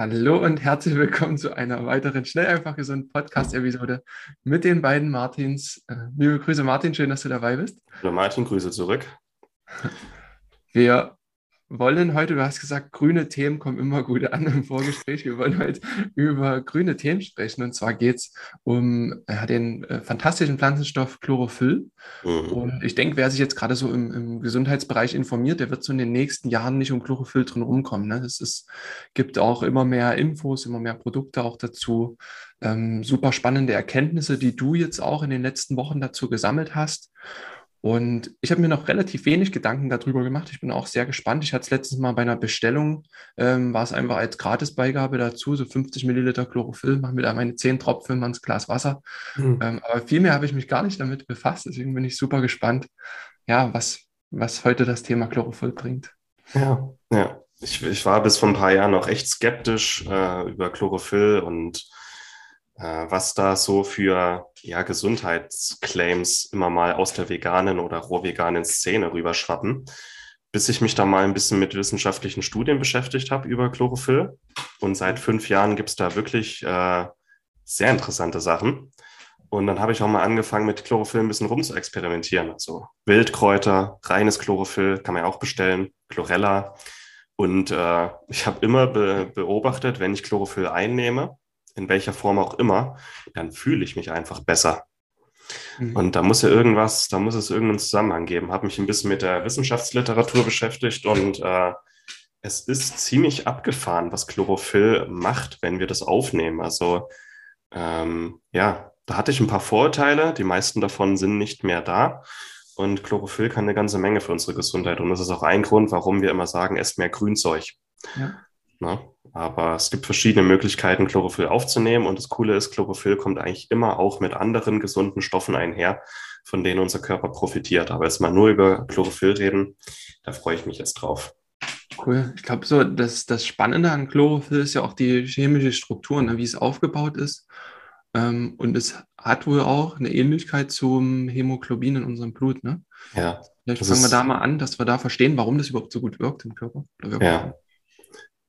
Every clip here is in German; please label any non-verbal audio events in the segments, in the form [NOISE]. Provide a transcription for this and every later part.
Hallo und herzlich willkommen zu einer weiteren Schnell einfach gesund Podcast-Episode mit den beiden Martins. Äh, liebe Grüße, Martin, schön, dass du dabei bist. Hallo Martin, Grüße zurück. Wir wollen heute, du hast gesagt, grüne Themen kommen immer gut an im Vorgespräch. Wir wollen heute über grüne Themen sprechen. Und zwar geht es um äh, den äh, fantastischen Pflanzenstoff Chlorophyll. Mhm. Und ich denke, wer sich jetzt gerade so im, im, Gesundheitsbereich informiert, der wird so in den nächsten Jahren nicht um Chlorophyll drin rumkommen. Ne? Es ist, gibt auch immer mehr Infos, immer mehr Produkte auch dazu. Ähm, super spannende Erkenntnisse, die du jetzt auch in den letzten Wochen dazu gesammelt hast. Und ich habe mir noch relativ wenig Gedanken darüber gemacht. Ich bin auch sehr gespannt. Ich hatte es letztens mal bei einer Bestellung, ähm, war es einfach als Gratisbeigabe dazu, so 50 Milliliter Chlorophyll, mache mir da meine 10 Tropfen mal ins Glas Wasser. Mhm. Ähm, aber viel mehr habe ich mich gar nicht damit befasst. Deswegen bin ich super gespannt, ja, was, was heute das Thema Chlorophyll bringt. Ja, ja. Ich, ich war bis vor ein paar Jahren noch echt skeptisch äh, über Chlorophyll und was da so für ja, Gesundheitsclaims immer mal aus der veganen oder rohveganen Szene rüberschwappen, bis ich mich da mal ein bisschen mit wissenschaftlichen Studien beschäftigt habe über Chlorophyll. Und seit fünf Jahren gibt es da wirklich äh, sehr interessante Sachen. Und dann habe ich auch mal angefangen, mit Chlorophyll ein bisschen rumzuexperimentieren. Also Wildkräuter, reines Chlorophyll kann man ja auch bestellen, Chlorella. Und äh, ich habe immer be beobachtet, wenn ich Chlorophyll einnehme, in welcher Form auch immer, dann fühle ich mich einfach besser. Mhm. Und da muss ja irgendwas, da muss es irgendeinen Zusammenhang geben. Habe mich ein bisschen mit der Wissenschaftsliteratur beschäftigt und äh, es ist ziemlich abgefahren, was Chlorophyll macht, wenn wir das aufnehmen. Also ähm, ja, da hatte ich ein paar Vorurteile. Die meisten davon sind nicht mehr da. Und Chlorophyll kann eine ganze Menge für unsere Gesundheit. Und das ist auch ein Grund, warum wir immer sagen, esst mehr Grünzeug. Ja. Na? Aber es gibt verschiedene Möglichkeiten, Chlorophyll aufzunehmen. Und das Coole ist, Chlorophyll kommt eigentlich immer auch mit anderen gesunden Stoffen einher, von denen unser Körper profitiert. Aber jetzt mal nur über Chlorophyll reden, da freue ich mich jetzt drauf. Cool. Ich glaube, so das, das Spannende an Chlorophyll ist ja auch die chemische Struktur, ne, wie es aufgebaut ist. Ähm, und es hat wohl auch eine Ähnlichkeit zum Hämoglobin in unserem Blut. Ne? Ja. Vielleicht fangen wir da mal an, dass wir da verstehen, warum das überhaupt so gut wirkt im Körper. Ja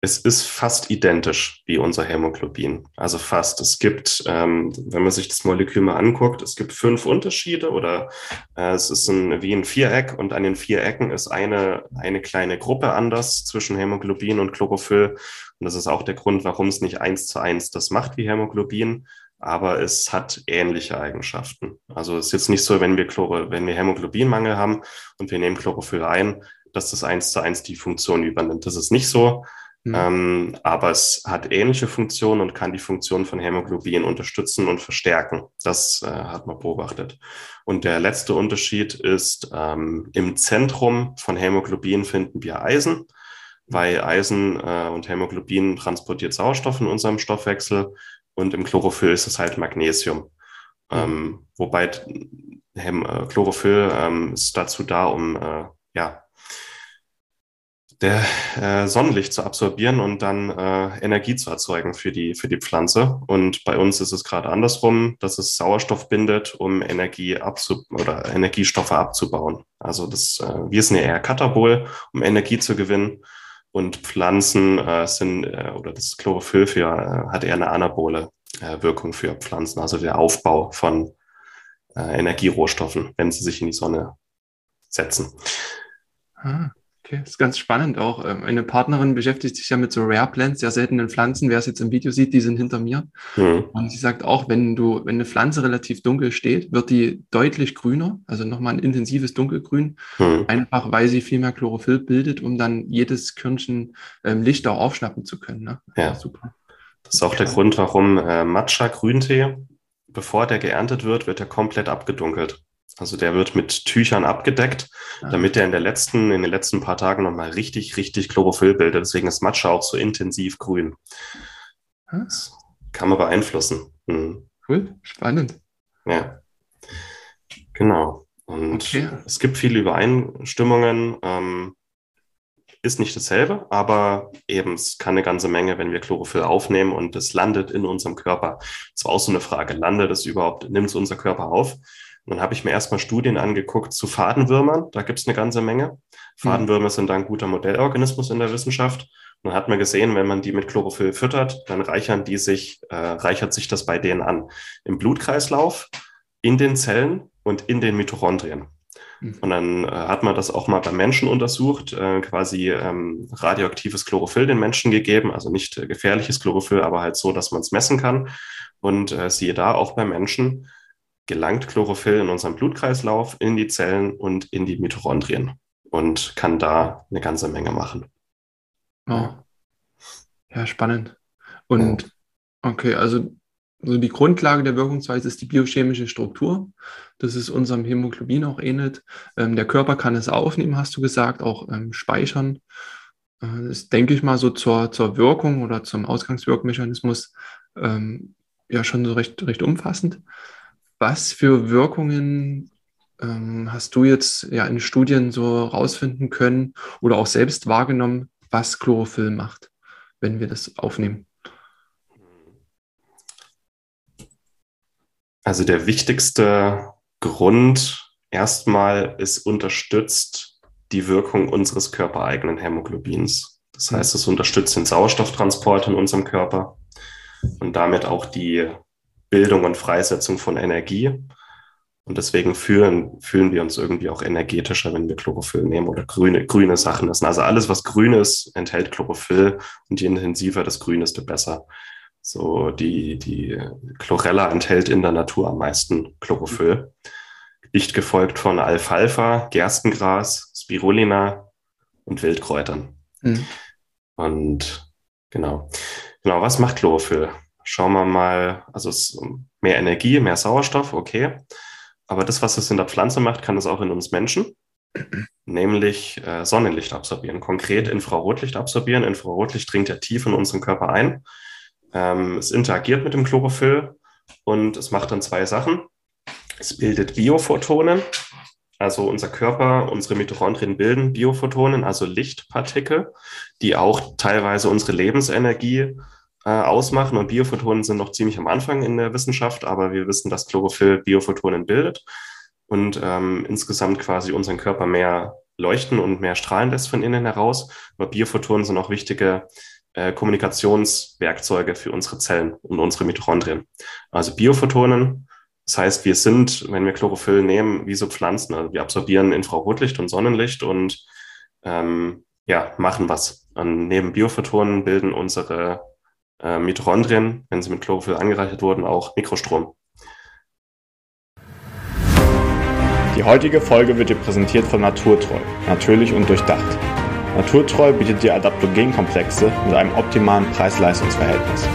es ist fast identisch wie unser Hämoglobin. Also fast. Es gibt, ähm, wenn man sich das Molekül mal anguckt, es gibt fünf Unterschiede oder äh, es ist ein, wie ein Viereck und an den vier Ecken ist eine, eine kleine Gruppe anders zwischen Hämoglobin und Chlorophyll. Und das ist auch der Grund, warum es nicht eins zu eins das macht wie Hämoglobin, aber es hat ähnliche Eigenschaften. Also es ist jetzt nicht so, wenn wir, Chloro, wenn wir Hämoglobinmangel haben und wir nehmen Chlorophyll ein, dass das eins zu eins die Funktion übernimmt. Das ist nicht so. Mhm. Ähm, aber es hat ähnliche Funktionen und kann die Funktion von Hämoglobin unterstützen und verstärken. Das äh, hat man beobachtet. Und der letzte Unterschied ist, ähm, im Zentrum von Hämoglobin finden wir Eisen, weil Eisen äh, und Hämoglobin transportiert Sauerstoff in unserem Stoffwechsel und im Chlorophyll ist es halt Magnesium. Mhm. Ähm, wobei Häm äh, Chlorophyll ähm, ist dazu da, um äh, ja, der äh, Sonnenlicht zu absorbieren und dann äh, Energie zu erzeugen für die, für die Pflanze. Und bei uns ist es gerade andersrum, dass es Sauerstoff bindet, um Energie abzu oder Energiestoffe abzubauen. Also das, äh, wir sind ja eher Katabol, um Energie zu gewinnen. Und Pflanzen äh, sind, äh, oder das Chlorophyll für, äh, hat eher eine anabole äh, Wirkung für Pflanzen, also der Aufbau von äh, Energierohstoffen, wenn sie sich in die Sonne setzen. Ah. Okay, das ist ganz spannend auch. Ähm, eine Partnerin beschäftigt sich ja mit so Rare Plants, sehr seltenen Pflanzen. Wer es jetzt im Video sieht, die sind hinter mir. Mhm. Und sie sagt auch, wenn du, wenn eine Pflanze relativ dunkel steht, wird die deutlich grüner, also nochmal ein intensives Dunkelgrün, mhm. einfach weil sie viel mehr Chlorophyll bildet, um dann jedes Körnchen ähm, Licht auch aufschnappen zu können. Ne? Ja, super. Das ist auch der Grund, warum äh, Matcha-Grüntee, bevor der geerntet wird, wird er komplett abgedunkelt. Also der wird mit Tüchern abgedeckt, damit er in der letzten, in den letzten paar Tagen nochmal richtig, richtig Chlorophyll bildet. Deswegen ist Matcha auch so intensiv grün. Ah. Das kann man beeinflussen. Mhm. Cool, spannend. Ja. Genau. Und okay. es gibt viele Übereinstimmungen. Ähm, ist nicht dasselbe, aber eben es kann eine ganze Menge, wenn wir Chlorophyll aufnehmen und es landet in unserem Körper. Das war auch so eine Frage. Landet es überhaupt, nimmt es unser Körper auf? Und dann habe ich mir erstmal Studien angeguckt zu Fadenwürmern. Da gibt es eine ganze Menge. Fadenwürmer sind da ein guter Modellorganismus in der Wissenschaft. Und dann hat man gesehen, wenn man die mit Chlorophyll füttert, dann reichern die sich, äh, reichert sich das bei denen an. Im Blutkreislauf, in den Zellen und in den Mitochondrien. Mhm. Und dann äh, hat man das auch mal beim Menschen untersucht, äh, quasi ähm, radioaktives Chlorophyll den Menschen gegeben, also nicht äh, gefährliches Chlorophyll, aber halt so, dass man es messen kann. Und äh, siehe da, auch beim Menschen gelangt Chlorophyll in unseren Blutkreislauf, in die Zellen und in die Mitochondrien und kann da eine ganze Menge machen. Oh. Ja, spannend. Und okay, also also die Grundlage der Wirkungsweise ist die biochemische Struktur. Das ist unserem Hämoglobin auch ähnelt. Ähm, der Körper kann es aufnehmen, hast du gesagt, auch ähm, speichern. Äh, das denke ich mal so zur, zur Wirkung oder zum Ausgangswirkmechanismus ähm, ja schon so recht, recht umfassend. Was für Wirkungen ähm, hast du jetzt ja in Studien so rausfinden können oder auch selbst wahrgenommen, was Chlorophyll macht, wenn wir das aufnehmen? Also der wichtigste Grund erstmal ist unterstützt die Wirkung unseres körpereigenen Hämoglobins. Das mhm. heißt, es unterstützt den Sauerstofftransport in unserem Körper und damit auch die Bildung und Freisetzung von Energie. Und deswegen fühlen, fühlen wir uns irgendwie auch energetischer, wenn wir Chlorophyll nehmen oder grüne, grüne Sachen essen. Also alles, was grün ist, enthält Chlorophyll und je intensiver das Grün, desto besser. So die, die Chlorella enthält in der Natur am meisten Chlorophyll. Dicht gefolgt von Alfalfa, Gerstengras, Spirulina und Wildkräutern. Mhm. Und genau. Genau, was macht Chlorophyll? Schauen wir mal, also es ist mehr Energie, mehr Sauerstoff, okay. Aber das, was es in der Pflanze macht, kann es auch in uns Menschen, [CLEARS THROAT] nämlich äh, Sonnenlicht absorbieren, konkret Infrarotlicht absorbieren. Infrarotlicht dringt ja tief in unseren Körper ein ähm, es interagiert mit dem Chlorophyll und es macht dann zwei Sachen. Es bildet Biophotonen, also unser Körper, unsere Mitochondrien bilden Biophotonen, also Lichtpartikel, die auch teilweise unsere Lebensenergie ausmachen. Und Biophotonen sind noch ziemlich am Anfang in der Wissenschaft, aber wir wissen, dass Chlorophyll Biophotonen bildet und ähm, insgesamt quasi unseren Körper mehr leuchten und mehr strahlen lässt von innen heraus. Aber Biophotonen sind auch wichtige äh, Kommunikationswerkzeuge für unsere Zellen und unsere Mitochondrien. Also Biophotonen, das heißt, wir sind, wenn wir Chlorophyll nehmen, wie so Pflanzen. Also wir absorbieren Infrarotlicht und Sonnenlicht und ähm, ja, machen was. Und neben Biophotonen bilden unsere äh, Mitochondrien, wenn sie mit Chlorophyll angereichert wurden, auch Mikrostrom. Die heutige Folge wird dir präsentiert von Naturtreu, natürlich und durchdacht. Naturtreu bietet dir Adaptogenkomplexe mit einem optimalen Preis-Leistungs-Verhältnis.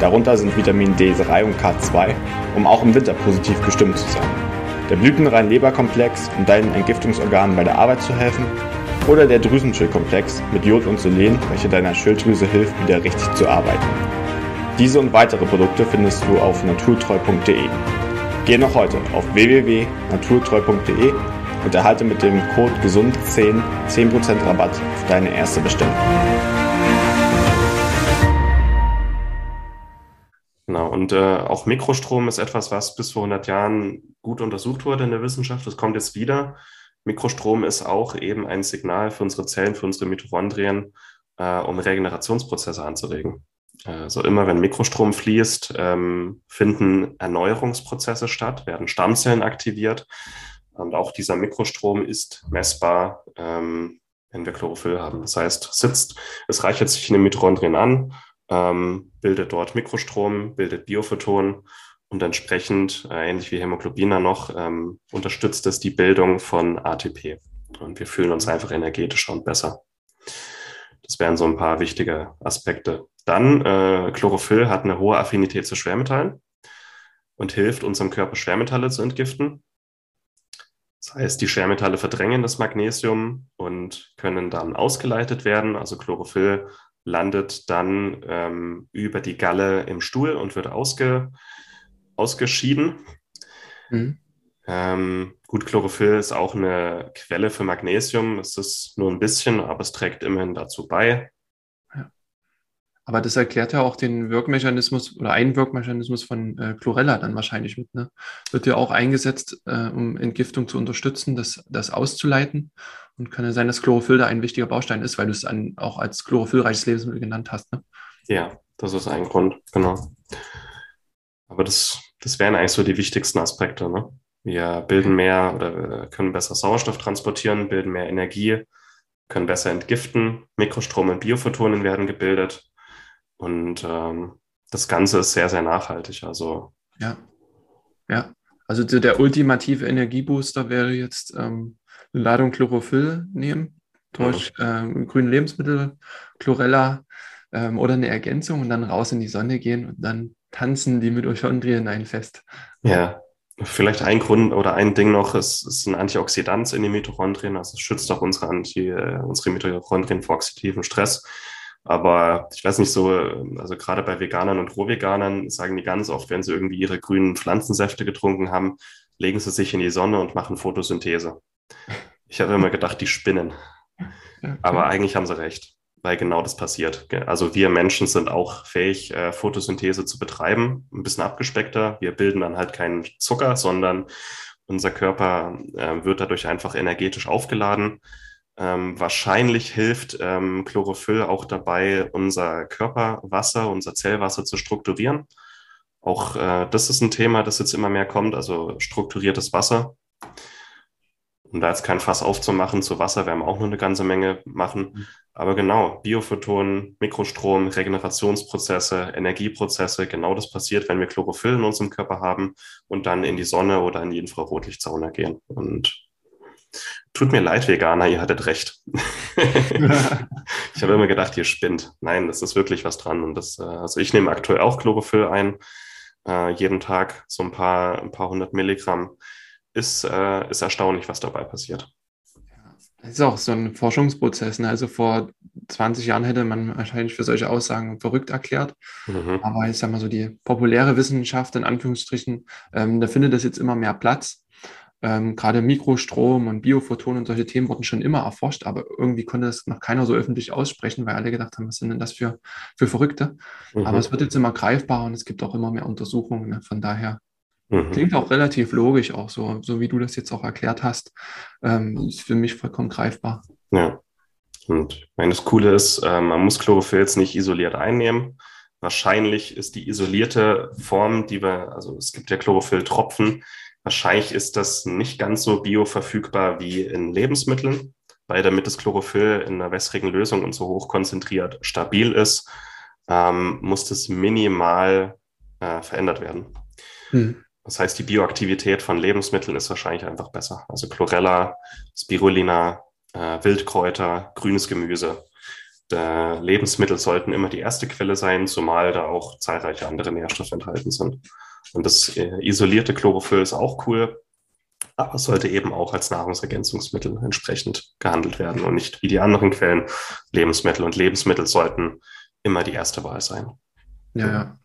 Darunter sind Vitamin D3 und K2, um auch im Winter positiv gestimmt zu sein. Der blütenrein Leberkomplex, um deinen Entgiftungsorganen bei der Arbeit zu helfen. Oder der Drüsenschildkomplex mit Jod und Selen, welcher deiner Schilddrüse hilft, wieder richtig zu arbeiten. Diese und weitere Produkte findest du auf naturtreu.de. Geh noch heute auf www.naturtreu.de und erhalte mit dem Code GESUND10 10% Rabatt auf deine erste Bestellung. Genau, und äh, auch Mikrostrom ist etwas, was bis vor 100 Jahren gut untersucht wurde in der Wissenschaft. Das kommt jetzt wieder. Mikrostrom ist auch eben ein Signal für unsere Zellen, für unsere Mitochondrien, äh, um Regenerationsprozesse anzuregen. Also immer wenn Mikrostrom fließt, ähm, finden Erneuerungsprozesse statt, werden Stammzellen aktiviert und auch dieser Mikrostrom ist messbar, ähm, wenn wir Chlorophyll haben. Das heißt, sitzt, es reichert sich in den Mitochondrien an, ähm, bildet dort Mikrostrom, bildet Biophotonen und entsprechend, äh, ähnlich wie Hämoglobina noch, ähm, unterstützt es die Bildung von ATP. Und wir fühlen uns einfach energetischer und besser. Das wären so ein paar wichtige Aspekte. Dann, äh, Chlorophyll hat eine hohe Affinität zu Schwermetallen und hilft unserem Körper Schwermetalle zu entgiften. Das heißt, die Schwermetalle verdrängen das Magnesium und können dann ausgeleitet werden. Also Chlorophyll landet dann ähm, über die Galle im Stuhl und wird ausge, ausgeschieden. Mhm. Ähm, gut, Chlorophyll ist auch eine Quelle für Magnesium. Es ist nur ein bisschen, aber es trägt immerhin dazu bei. Aber das erklärt ja auch den Wirkmechanismus oder einen Wirkmechanismus von äh, Chlorella dann wahrscheinlich mit. Ne? Wird ja auch eingesetzt, äh, um Entgiftung zu unterstützen, das, das auszuleiten. Und kann ja sein, dass Chlorophyll da ein wichtiger Baustein ist, weil du es an, auch als chlorophyllreiches Lebensmittel genannt hast. Ne? Ja, das ist ein Grund, genau. Aber das, das wären eigentlich so die wichtigsten Aspekte. Ne? Wir bilden mehr oder können besser Sauerstoff transportieren, bilden mehr Energie, können besser entgiften, Mikrostrome und Biophotonen werden gebildet und ähm, das Ganze ist sehr, sehr nachhaltig. Also ja, ja. Also der ultimative Energiebooster wäre jetzt ähm, eine Ladung Chlorophyll nehmen durch mhm. ähm, grüne Lebensmittel, Chlorella ähm, oder eine Ergänzung und dann raus in die Sonne gehen und dann tanzen die Mitochondrien ein Fest. Ja, vielleicht ein Grund oder ein Ding noch, es ist ein Antioxidant in den Mitochondrien, also es schützt auch unsere, Anti, äh, unsere Mitochondrien vor oxidativen Stress. Aber ich weiß nicht so, also gerade bei Veganern und Rohveganern sagen die ganz oft, wenn sie irgendwie ihre grünen Pflanzensäfte getrunken haben, legen sie sich in die Sonne und machen Photosynthese. Ich habe immer gedacht, die spinnen. Aber eigentlich haben sie recht, weil genau das passiert. Also wir Menschen sind auch fähig, äh, Photosynthese zu betreiben, ein bisschen abgespeckter. Wir bilden dann halt keinen Zucker, sondern unser Körper äh, wird dadurch einfach energetisch aufgeladen. Ähm, wahrscheinlich hilft ähm, Chlorophyll auch dabei, unser Körperwasser, unser Zellwasser zu strukturieren. Auch äh, das ist ein Thema, das jetzt immer mehr kommt, also strukturiertes Wasser. Um da jetzt kein Fass aufzumachen, zu Wasser werden wir auch noch eine ganze Menge machen. Mhm. Aber genau, Biophotonen, Mikrostrom, Regenerationsprozesse, Energieprozesse, genau das passiert, wenn wir Chlorophyll in unserem Körper haben und dann in die Sonne oder in die Infrarotlichtsauna gehen. Und Tut mir leid, Veganer, ihr hattet recht. [LAUGHS] ich habe immer gedacht, ihr spinnt. Nein, das ist wirklich was dran. Und das, äh, also ich nehme aktuell auch Chlorophyll ein, äh, jeden Tag so ein paar, ein paar hundert Milligramm. Ist, äh, ist erstaunlich, was dabei passiert. Das ist auch so ein Forschungsprozess. Ne? Also vor 20 Jahren hätte man wahrscheinlich für solche Aussagen verrückt erklärt. Mhm. Aber ich sage mal so, die populäre Wissenschaft in Anführungsstrichen, ähm, da findet das jetzt immer mehr Platz ähm, gerade Mikrostrom und Biophotonen und solche Themen wurden schon immer erforscht, aber irgendwie konnte das noch keiner so öffentlich aussprechen, weil alle gedacht haben, was sind denn das für, für Verrückte? Mhm. Aber es wird jetzt immer greifbarer und es gibt auch immer mehr Untersuchungen. Ne? Von daher mhm. klingt auch relativ logisch, auch so, so wie du das jetzt auch erklärt hast. Ähm, ist für mich vollkommen greifbar. Ja. Und ich meine, das Coole ist, äh, man muss Chlorophyll jetzt nicht isoliert einnehmen. Wahrscheinlich ist die isolierte Form, die wir, also es gibt ja Chlorophyll-Tropfen, Wahrscheinlich ist das nicht ganz so bioverfügbar wie in Lebensmitteln, weil damit das Chlorophyll in einer wässrigen Lösung und so hoch konzentriert stabil ist, ähm, muss das minimal äh, verändert werden. Hm. Das heißt, die Bioaktivität von Lebensmitteln ist wahrscheinlich einfach besser. Also Chlorella, Spirulina, äh, Wildkräuter, grünes Gemüse. Der Lebensmittel sollten immer die erste Quelle sein, zumal da auch zahlreiche andere Nährstoffe enthalten sind. Und das äh, isolierte Chlorophyll ist auch cool, aber sollte eben auch als Nahrungsergänzungsmittel entsprechend gehandelt werden und nicht wie die anderen Quellen Lebensmittel. Und Lebensmittel sollten immer die erste Wahl sein. Ja, ja.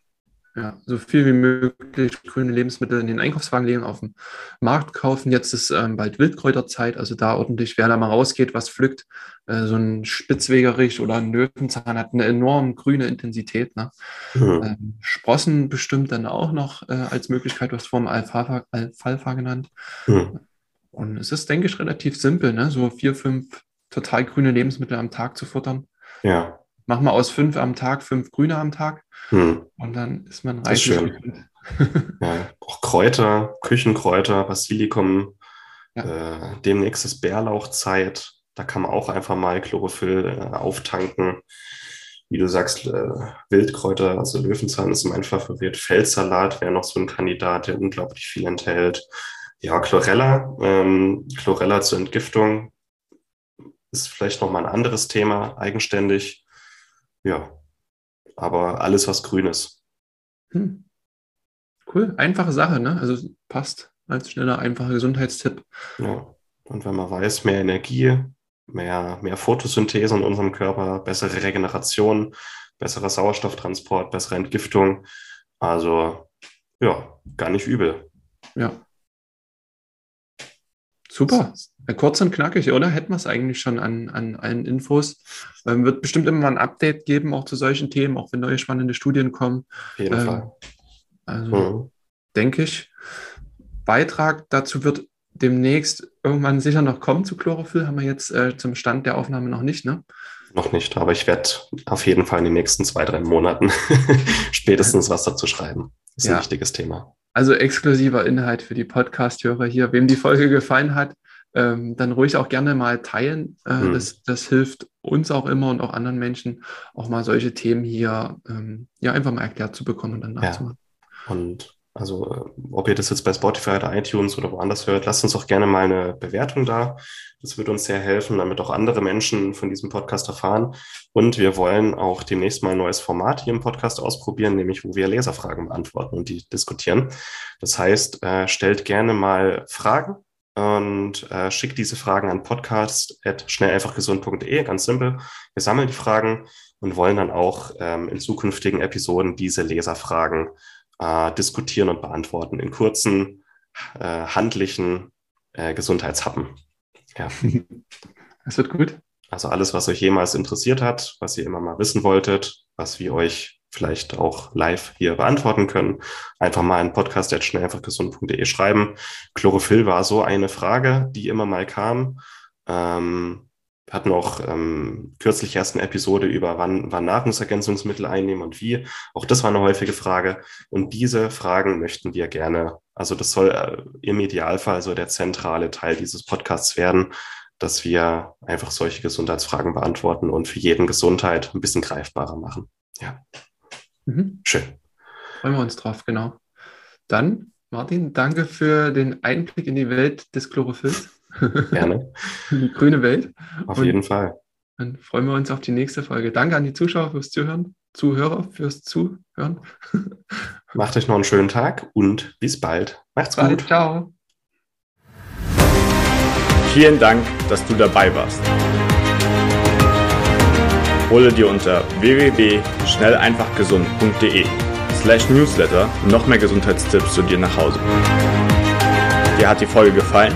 Ja, so viel wie möglich grüne Lebensmittel in den Einkaufswagen legen, auf dem Markt kaufen. Jetzt ist ähm, bald Wildkräuterzeit, also da ordentlich, wer da mal rausgeht, was pflückt. Äh, so ein Spitzwegerich oder ein Löwenzahn hat eine enorm grüne Intensität. Ne? Mhm. Ähm, Sprossen bestimmt dann auch noch äh, als Möglichkeit, was vorhin Alfalfa, Alfalfa genannt. Mhm. Und es ist, denke ich, relativ simpel, ne? so vier, fünf total grüne Lebensmittel am Tag zu futtern. Ja mach mal aus fünf am Tag fünf Grüne am Tag hm. und dann ist man reich. [LAUGHS] ja, auch Kräuter, Küchenkräuter, Basilikum, ja. äh, demnächst ist Bärlauchzeit. Da kann man auch einfach mal Chlorophyll äh, auftanken. Wie du sagst, äh, Wildkräuter, also Löwenzahn ist mein Favorit. Feldsalat wäre noch so ein Kandidat, der unglaublich viel enthält. Ja, Chlorella, ähm, Chlorella zur Entgiftung ist vielleicht nochmal ein anderes Thema, eigenständig. Ja, aber alles, was grün ist. Hm. Cool, einfache Sache, ne? Also passt als schneller, einfacher Gesundheitstipp. Ja, und wenn man weiß, mehr Energie, mehr, mehr Photosynthese in unserem Körper, bessere Regeneration, besserer Sauerstofftransport, bessere Entgiftung. Also ja, gar nicht übel. Ja. Super. Kurz und knackig, oder? Hätten wir es eigentlich schon an, an allen Infos. Ähm, wird bestimmt immer mal ein Update geben, auch zu solchen Themen, auch wenn neue spannende Studien kommen. Auf jeden ähm, Fall. Also mhm. denke ich, Beitrag dazu wird demnächst irgendwann sicher noch kommen zu Chlorophyll. Haben wir jetzt äh, zum Stand der Aufnahme noch nicht, ne? Noch nicht, aber ich werde auf jeden Fall in den nächsten zwei, drei Monaten [LAUGHS] spätestens was dazu schreiben. Das ist ja. ein wichtiges Thema. Also exklusiver Inhalt für die Podcast-Hörer hier. Wem die Folge gefallen hat, ähm, dann ruhig auch gerne mal teilen. Äh, mhm. das, das hilft uns auch immer und auch anderen Menschen, auch mal solche Themen hier ähm, ja einfach mal erklärt zu bekommen und dann nachzumachen. Ja. Und also äh, ob ihr das jetzt bei Spotify oder iTunes oder woanders hört, lasst uns auch gerne mal eine Bewertung da. Das wird uns sehr helfen, damit auch andere Menschen von diesem Podcast erfahren. Und wir wollen auch demnächst mal ein neues Format hier im Podcast ausprobieren, nämlich wo wir Leserfragen beantworten und die diskutieren. Das heißt, äh, stellt gerne mal Fragen und äh, schickt diese Fragen an podcast.schnelleinfachgesund.de, ganz simpel. Wir sammeln die Fragen und wollen dann auch ähm, in zukünftigen Episoden diese Leserfragen äh, diskutieren und beantworten in kurzen, äh, handlichen äh, Gesundheitshappen. Ja. [LAUGHS] Das wird gut. Also alles, was euch jemals interessiert hat, was ihr immer mal wissen wolltet, was wir euch vielleicht auch live hier beantworten können, einfach mal einen Podcast at schnelleinfachgesund.de schreiben. Chlorophyll war so eine Frage, die immer mal kam. Ähm, wir hatten auch ähm, kürzlich erst eine Episode über wann, wann Nahrungsergänzungsmittel einnehmen und wie. Auch das war eine häufige Frage. Und diese Fragen möchten wir gerne, also das soll äh, im Idealfall so der zentrale Teil dieses Podcasts werden, dass wir einfach solche Gesundheitsfragen beantworten und für jeden Gesundheit ein bisschen greifbarer machen. Ja. Mhm. Schön. Freuen wir uns drauf, genau. Dann, Martin, danke für den Einblick in die Welt des Chlorophylls. [LAUGHS] Gerne. die grüne Welt. Auf Und jeden Fall. Dann freuen wir uns auf die nächste Folge. Danke an die Zuschauer fürs Zuhören, Zuhörer fürs Zuhören. [LAUGHS] Macht euch noch einen schönen Tag und bis bald. Macht's bald. gut. Ciao. Vielen Dank, dass du dabei warst. Hole dir unter www.schnelleinfachgesund.de slash newsletter noch mehr Gesundheitstipps zu dir nach Hause. Dir hat die Folge gefallen?